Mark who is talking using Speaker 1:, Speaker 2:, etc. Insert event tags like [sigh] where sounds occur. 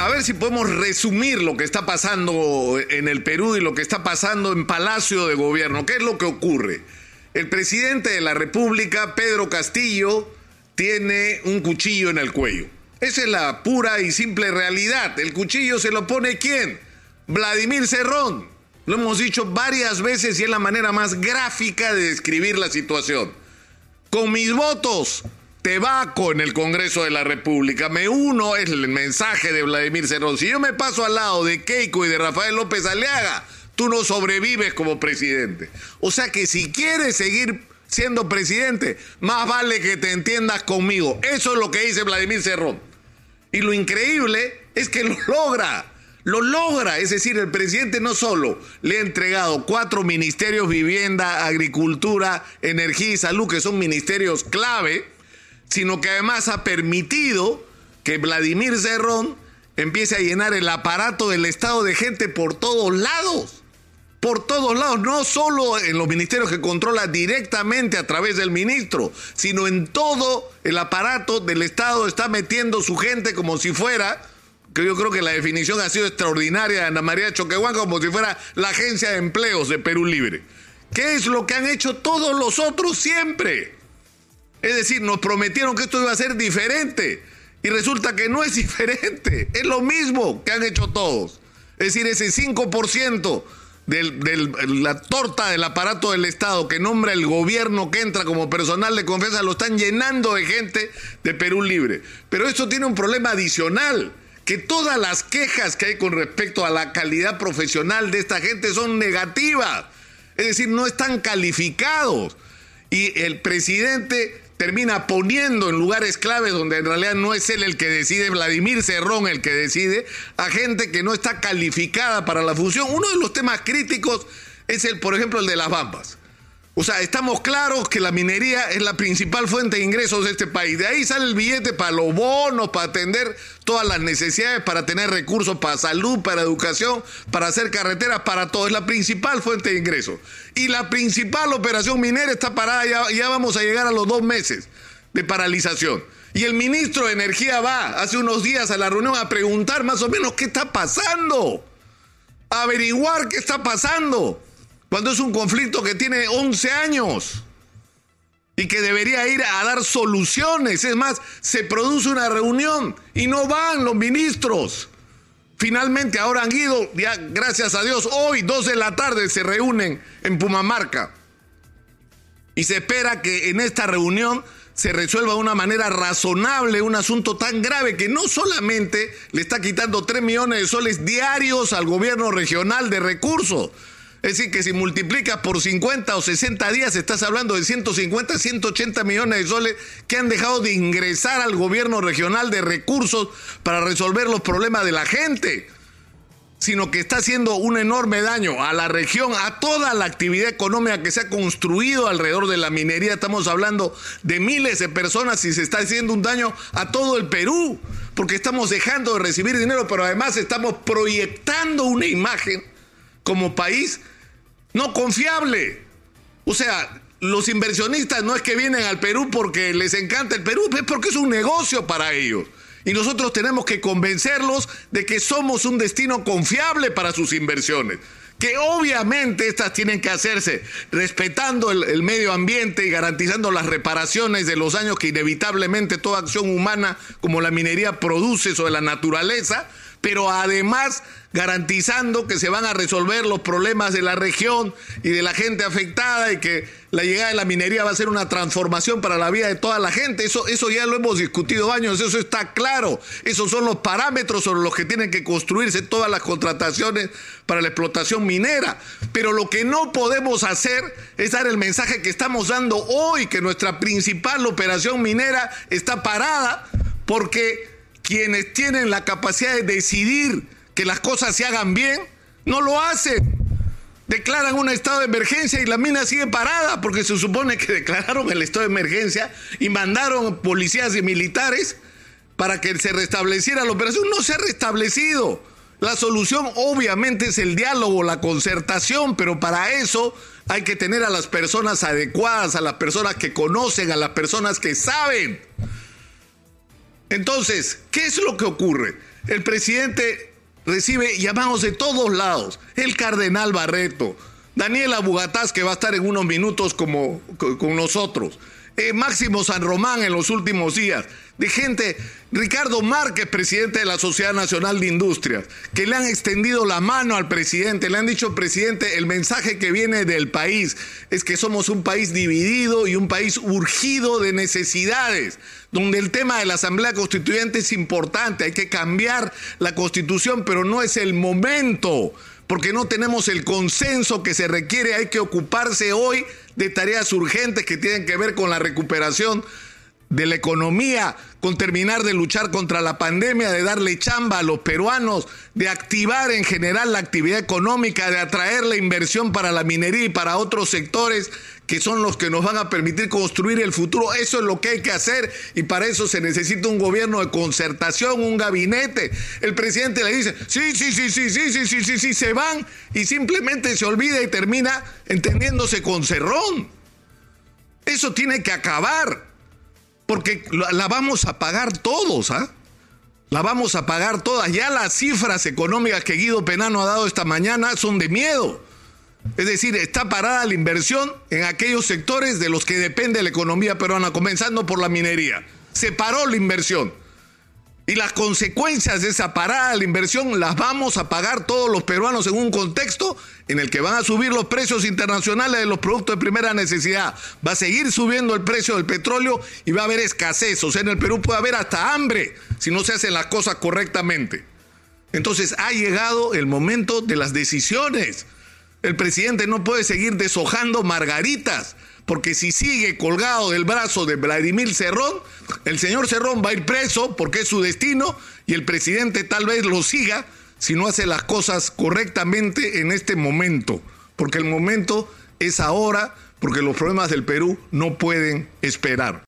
Speaker 1: a ver si podemos resumir lo que está pasando en el Perú y lo que está pasando en Palacio de Gobierno. ¿Qué es lo que ocurre? El presidente de la República, Pedro Castillo, tiene un cuchillo en el cuello. Esa es la pura y simple realidad. El cuchillo se lo pone quién? Vladimir Cerrón. Lo hemos dicho varias veces y es la manera más gráfica de describir la situación. Con mis votos, te vaco en el Congreso de la República. Me uno, es el mensaje de Vladimir Cerrón. Si yo me paso al lado de Keiko y de Rafael López Aliaga, tú no sobrevives como presidente. O sea que si quieres seguir siendo presidente, más vale que te entiendas conmigo. Eso es lo que dice Vladimir Cerrón. Y lo increíble es que lo logra. Lo logra, es decir, el presidente no solo le ha entregado cuatro ministerios, vivienda, agricultura, energía y salud, que son ministerios clave, sino que además ha permitido que Vladimir Cerrón empiece a llenar el aparato del Estado de gente por todos lados. Por todos lados, no solo en los ministerios que controla directamente a través del ministro, sino en todo el aparato del Estado está metiendo su gente como si fuera que yo creo que la definición ha sido extraordinaria de Ana María Choquehuanca, como si fuera la agencia de empleos de Perú Libre. ¿Qué es lo que han hecho todos los otros siempre? Es decir, nos prometieron que esto iba a ser diferente y resulta que no es [laughs] diferente, es lo mismo que han hecho todos. Es decir, ese 5% de la torta del aparato del Estado que nombra el gobierno que entra como personal de confianza lo están llenando de gente de Perú Libre. Pero esto tiene un problema adicional que todas las quejas que hay con respecto a la calidad profesional de esta gente son negativas. Es decir, no están calificados. Y el presidente termina poniendo en lugares claves donde en realidad no es él el que decide, Vladimir Cerrón el que decide, a gente que no está calificada para la función. Uno de los temas críticos es el, por ejemplo, el de las bambas. O sea, estamos claros que la minería es la principal fuente de ingresos de este país. De ahí sale el billete para los bonos, para atender todas las necesidades, para tener recursos para salud, para educación, para hacer carreteras, para todo. Es la principal fuente de ingresos. Y la principal operación minera está parada, ya, ya vamos a llegar a los dos meses de paralización. Y el ministro de Energía va hace unos días a la reunión a preguntar más o menos qué está pasando. Averiguar qué está pasando cuando es un conflicto que tiene 11 años y que debería ir a dar soluciones. Es más, se produce una reunión y no van los ministros. Finalmente ahora han ido, ya gracias a Dios, hoy, 2 de la tarde, se reúnen en Pumamarca. Y se espera que en esta reunión se resuelva de una manera razonable un asunto tan grave que no solamente le está quitando 3 millones de soles diarios al gobierno regional de recursos, es decir, que si multiplicas por 50 o 60 días, estás hablando de 150, 180 millones de soles que han dejado de ingresar al gobierno regional de recursos para resolver los problemas de la gente, sino que está haciendo un enorme daño a la región, a toda la actividad económica que se ha construido alrededor de la minería. Estamos hablando de miles de personas y se está haciendo un daño a todo el Perú, porque estamos dejando de recibir dinero, pero además estamos proyectando una imagen como país no confiable. O sea, los inversionistas no es que vienen al Perú porque les encanta el Perú, es porque es un negocio para ellos. Y nosotros tenemos que convencerlos de que somos un destino confiable para sus inversiones. Que obviamente estas tienen que hacerse respetando el, medio ambiente y garantizando las reparaciones de los daños que inevitablemente toda acción humana como la minería produce sobre la naturaleza, pero además garantizando que se van a resolver los problemas de la región y de la gente afectada y que la llegada de la minería va a ser una transformación para la vida de toda la gente. Eso, eso ya lo hemos discutido años, eso está claro. Esos son los parámetros sobre los que tienen que construirse todas las contrataciones para la explotación minera. Pero lo que no podemos hacer es dar el mensaje que estamos dando hoy, que nuestra principal operación minera está parada porque quienes tienen la capacidad de decidir que las cosas se hagan bien, no lo hacen. Declaran un estado de emergencia y la mina sigue parada porque se supone que [laughs] declararon el estado de emergencia y mandaron policías y militares para que se restableciera la operación. No se ha restablecido. La solución obviamente es el diálogo, la concertación, pero para eso hay que tener a las personas adecuadas, a las personas que conocen, a las personas que saben. Entonces, ¿qué es lo que ocurre? el presidente recibe llamados de todos lados. El cardenal Barreto, Daniela Bugatás, que va a estar en unos minutos como, con nosotros. Eh, Máximo San Román en los últimos días, de gente, Ricardo Márquez, presidente de la Sociedad Nacional de Industrias, que le han extendido la mano al presidente, le han dicho, presidente, el mensaje que viene del país es que somos un país dividido y un país urgido de necesidades, donde el tema de la Asamblea Constituyente es importante, hay que cambiar la constitución, pero no es el momento porque no tenemos el consenso que se requiere, hay que ocuparse hoy de tareas urgentes que tienen que ver con la recuperación de la economía, con terminar de luchar contra la pandemia, de darle chamba a los peruanos, de activar en general la actividad económica, de atraer la inversión para la minería y para otros sectores que son los que nos van a permitir construir el futuro. Eso es lo que hay que hacer y para eso se necesita un gobierno de concertación, un gabinete. El presidente le dice, sí, sí, sí, sí, sí, sí, sí, sí, sí, se van y simplemente se olvida y termina entendiéndose con cerrón. Eso tiene que acabar porque la vamos a pagar todos, ¿ah? La vamos a pagar todas. Ya las cifras económicas que Guido Penano ha dado esta mañana son de miedo. Es decir, está parada la inversión en aquellos sectores de los que depende la economía peruana, comenzando por la minería. Se paró la inversión. Y las consecuencias de esa parada de la inversión las vamos a pagar todos los peruanos en un contexto en el que van a subir los precios internacionales de los productos de primera necesidad. Va a seguir subiendo el precio del petróleo y va a haber escasez. O sea, en el Perú puede haber hasta hambre si no se hacen las cosas correctamente. Entonces ha llegado el momento de las decisiones. El presidente no puede seguir deshojando margaritas porque si sigue colgado del brazo de Vladimir Cerrón, el señor Cerrón va a ir preso porque es su destino y el presidente tal vez lo siga si no hace las cosas correctamente en este momento, porque el momento es ahora, porque los problemas del Perú no pueden esperar.